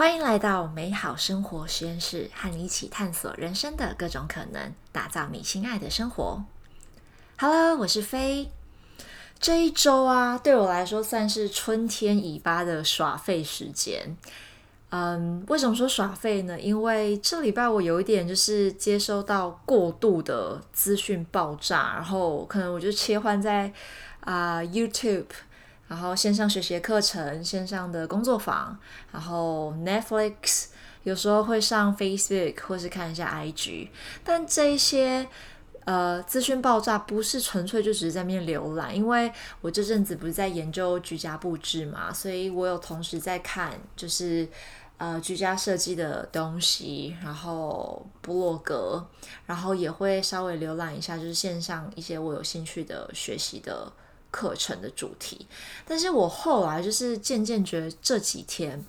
欢迎来到美好生活实验室，和你一起探索人生的各种可能，打造你心爱的生活。Hello，我是飞。这一周啊，对我来说算是春天尾巴的耍废时间。嗯，为什么说耍废呢？因为这礼拜我有一点就是接收到过度的资讯爆炸，然后可能我就切换在啊 YouTube。然后线上学习课程、线上的工作坊，然后 Netflix，有时候会上 Facebook 或是看一下 IG，但这一些呃资讯爆炸不是纯粹就只是在面浏览，因为我这阵子不是在研究居家布置嘛，所以我有同时在看就是呃居家设计的东西，然后部落格，然后也会稍微浏览一下就是线上一些我有兴趣的学习的。课程的主题，但是我后来就是渐渐觉得这几天，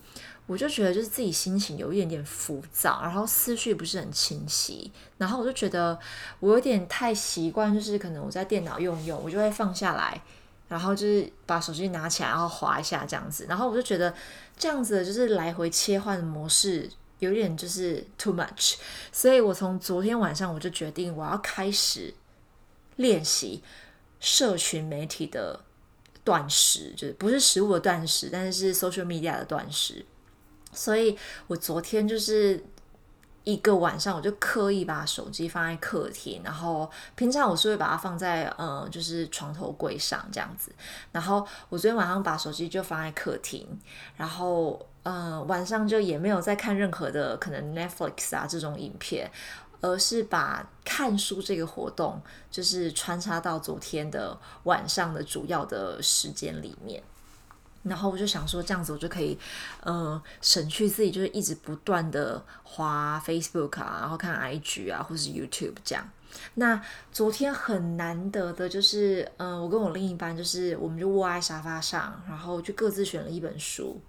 我就觉得就是自己心情有一点点浮躁，然后思绪不是很清晰，然后我就觉得我有点太习惯，就是可能我在电脑用用，我就会放下来，然后就是把手机拿起来，然后划一下这样子，然后我就觉得这样子就是来回切换的模式有点就是 too much，所以我从昨天晚上我就决定我要开始练习。社群媒体的断食，就是不是食物的断食，但是是 social media 的断食。所以我昨天就是一个晚上，我就刻意把手机放在客厅，然后平常我是会把它放在呃，就是床头柜上这样子。然后我昨天晚上把手机就放在客厅，然后嗯晚上就也没有再看任何的可能 Netflix 啊这种影片。而是把看书这个活动，就是穿插到昨天的晚上的主要的时间里面，然后我就想说，这样子我就可以，呃，省去自己就是一直不断的滑 Facebook 啊，然后看 IG 啊，或是 YouTube 这样。那昨天很难得的就是，嗯，我跟我另一半就是，我们就窝在沙发上，然后就各自选了一本书。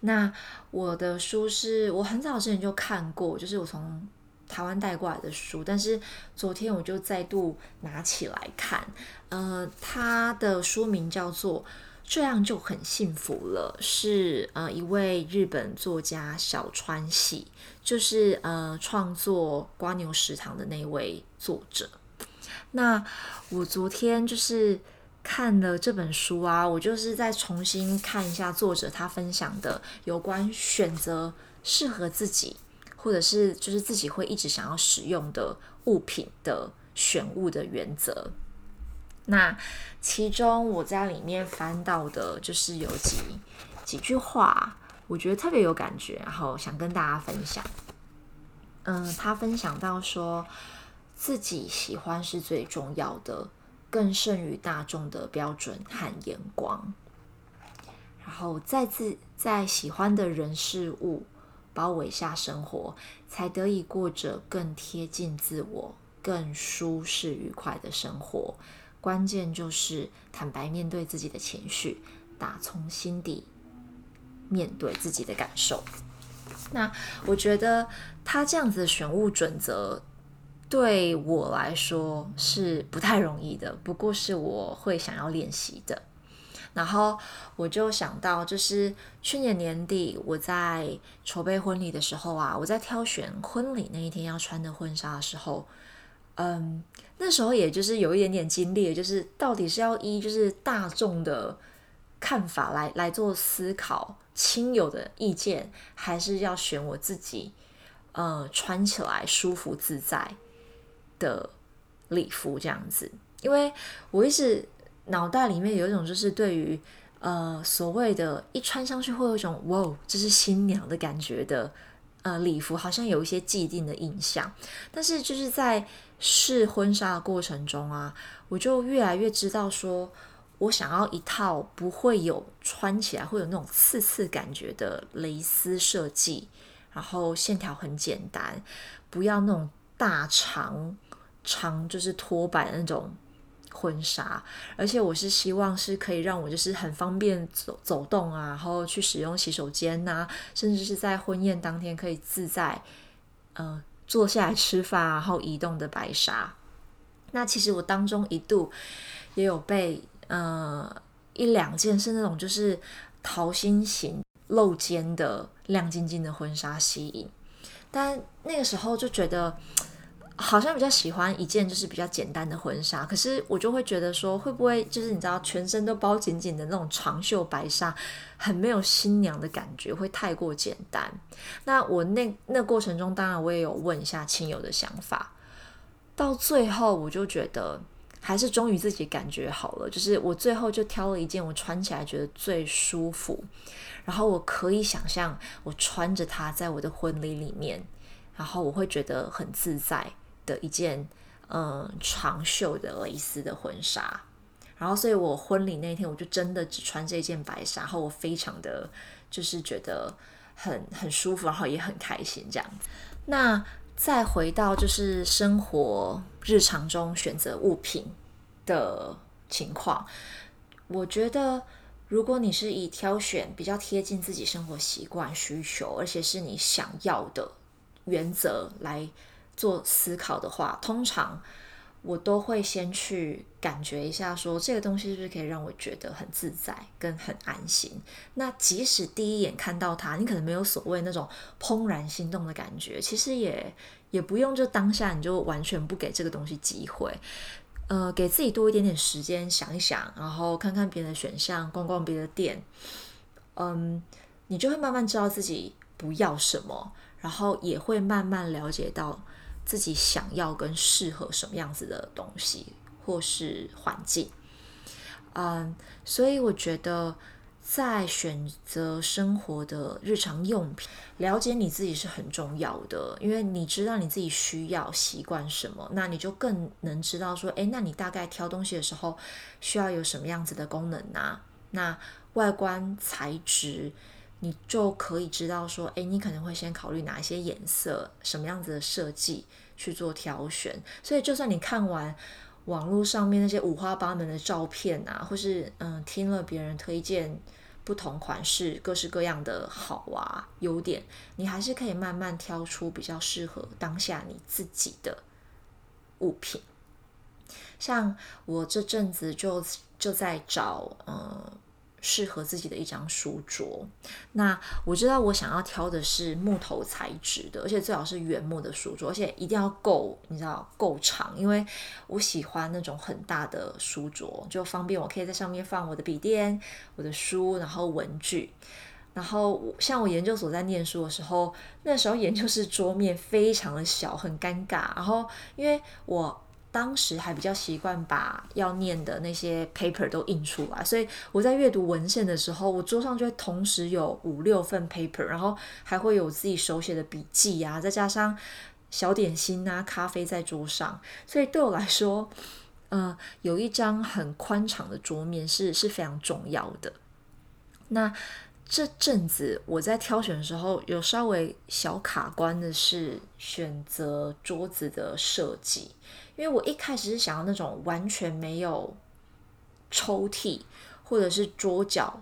那我的书是我很早之前就看过，就是我从。台湾带过来的书，但是昨天我就再度拿起来看。呃，他的书名叫做《这样就很幸福了》，是呃一位日本作家小川喜，就是呃创作《瓜牛食堂》的那位作者。那我昨天就是看了这本书啊，我就是再重新看一下作者他分享的有关选择适合自己。或者是就是自己会一直想要使用的物品的选物的原则。那其中我在里面翻到的就是有几几句话，我觉得特别有感觉，然后想跟大家分享。嗯，他分享到说，自己喜欢是最重要的，更胜于大众的标准和眼光。然后再自在喜欢的人事物。包围下生活，才得以过着更贴近自我、更舒适愉快的生活。关键就是坦白面对自己的情绪，打从心底面对自己的感受。那我觉得他这样子的选物准则，对我来说是不太容易的，不过是我会想要练习的。然后我就想到，就是去年年底我在筹备婚礼的时候啊，我在挑选婚礼那一天要穿的婚纱的时候，嗯，那时候也就是有一点点经历，就是到底是要依就是大众的看法来来做思考，亲友的意见，还是要选我自己，呃，穿起来舒服自在的礼服这样子，因为我一直。脑袋里面有一种就是对于呃所谓的一穿上去会有一种哇，这是新娘的感觉的呃礼服，好像有一些既定的印象。但是就是在试婚纱的过程中啊，我就越来越知道说，我想要一套不会有穿起来会有那种刺刺感觉的蕾丝设计，然后线条很简单，不要那种大长长就是拖摆的那种。婚纱，而且我是希望是可以让我就是很方便走走动啊，然后去使用洗手间呐，甚至是在婚宴当天可以自在，呃，坐下来吃饭然后移动的白纱。那其实我当中一度也有被呃一两件是那种就是桃心型露肩的亮晶晶的婚纱吸引，但那个时候就觉得。好像比较喜欢一件就是比较简单的婚纱，可是我就会觉得说，会不会就是你知道全身都包紧紧的那种长袖白纱，很没有新娘的感觉，会太过简单。那我那那过程中，当然我也有问一下亲友的想法，到最后我就觉得还是忠于自己感觉好了，就是我最后就挑了一件我穿起来觉得最舒服，然后我可以想象我穿着它在我的婚礼里面，然后我会觉得很自在。的一件嗯长袖的蕾丝的婚纱，然后所以我婚礼那天我就真的只穿这件白纱，然后我非常的就是觉得很很舒服，然后也很开心这样。那再回到就是生活日常中选择物品的情况，我觉得如果你是以挑选比较贴近自己生活习惯需求，而且是你想要的原则来。做思考的话，通常我都会先去感觉一下，说这个东西是不是可以让我觉得很自在跟很安心。那即使第一眼看到它，你可能没有所谓那种怦然心动的感觉，其实也也不用就当下你就完全不给这个东西机会，呃，给自己多一点点时间想一想，然后看看别的选项，逛逛别的店，嗯，你就会慢慢知道自己不要什么，然后也会慢慢了解到。自己想要跟适合什么样子的东西，或是环境，嗯，所以我觉得在选择生活的日常用品，了解你自己是很重要的，因为你知道你自己需要习惯什么，那你就更能知道说，哎，那你大概挑东西的时候需要有什么样子的功能啊？那外观材质。你就可以知道说，哎，你可能会先考虑哪一些颜色、什么样子的设计去做挑选。所以，就算你看完网络上面那些五花八门的照片啊，或是嗯听了别人推荐不同款式、各式各样的好啊优点，你还是可以慢慢挑出比较适合当下你自己的物品。像我这阵子就就在找，嗯。适合自己的一张书桌。那我知道我想要挑的是木头材质的，而且最好是原木的书桌，而且一定要够，你知道够长，因为我喜欢那种很大的书桌，就方便我可以在上面放我的笔电、我的书，然后文具。然后像我研究所在念书的时候，那时候研究室桌面非常的小，很尴尬。然后因为我。当时还比较习惯把要念的那些 paper 都印出来，所以我在阅读文献的时候，我桌上就会同时有五六份 paper，然后还会有自己手写的笔记啊，再加上小点心啊、咖啡在桌上，所以对我来说，呃，有一张很宽敞的桌面是是非常重要的。那这阵子我在挑选的时候，有稍微小卡关的是选择桌子的设计。因为我一开始是想要那种完全没有抽屉或者是桌脚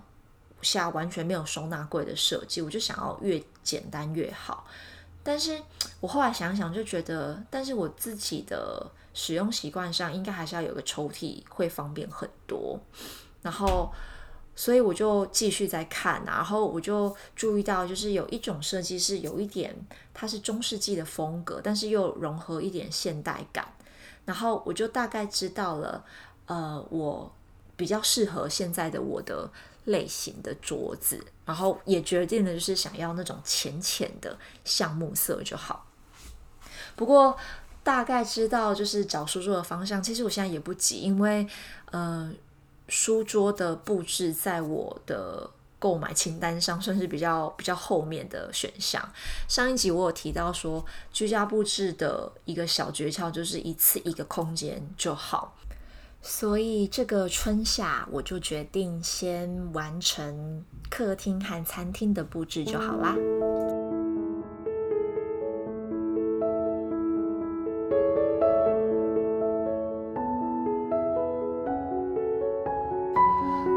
下完全没有收纳柜的设计，我就想要越简单越好。但是我后来想想就觉得，但是我自己的使用习惯上应该还是要有个抽屉会方便很多。然后，所以我就继续在看，然后我就注意到，就是有一种设计是有一点它是中世纪的风格，但是又融合一点现代感。然后我就大概知道了，呃，我比较适合现在的我的类型的桌子，然后也决定了就是想要那种浅浅的橡木色就好。不过大概知道就是找书桌的方向，其实我现在也不急，因为呃，书桌的布置在我的。购买清单上算是比较比较后面的选项。上一集我有提到说，居家布置的一个小诀窍就是一次一个空间就好。所以这个春夏我就决定先完成客厅和餐厅的布置就好啦。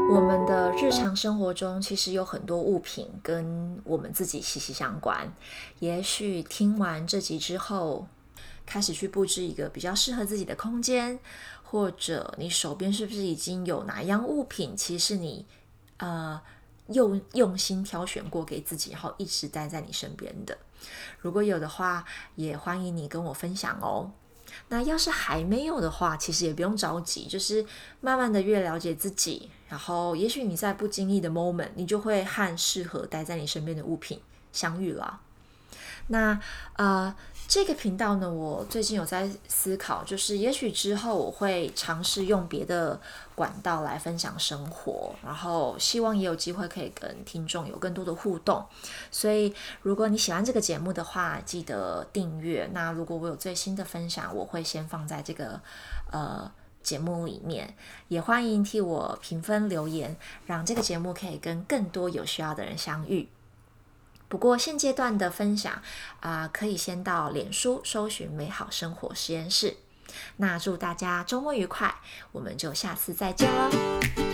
我们的日常生活中，其实有很多物品跟我们自己息息相关。也许听完这集之后，开始去布置一个比较适合自己的空间，或者你手边是不是已经有哪样物品，其实你呃用用心挑选过给自己，然后一直待在你身边的。如果有的话，也欢迎你跟我分享哦。那要是还没有的话，其实也不用着急，就是慢慢的越了解自己，然后也许你在不经意的 moment，你就会和适合待在你身边的物品相遇了。那呃。这个频道呢，我最近有在思考，就是也许之后我会尝试用别的管道来分享生活，然后希望也有机会可以跟听众有更多的互动。所以如果你喜欢这个节目的话，记得订阅。那如果我有最新的分享，我会先放在这个呃节目里面，也欢迎替我评分留言，让这个节目可以跟更多有需要的人相遇。不过现阶段的分享啊，可以先到脸书搜寻“美好生活实验室”。那祝大家周末愉快，我们就下次再见喽。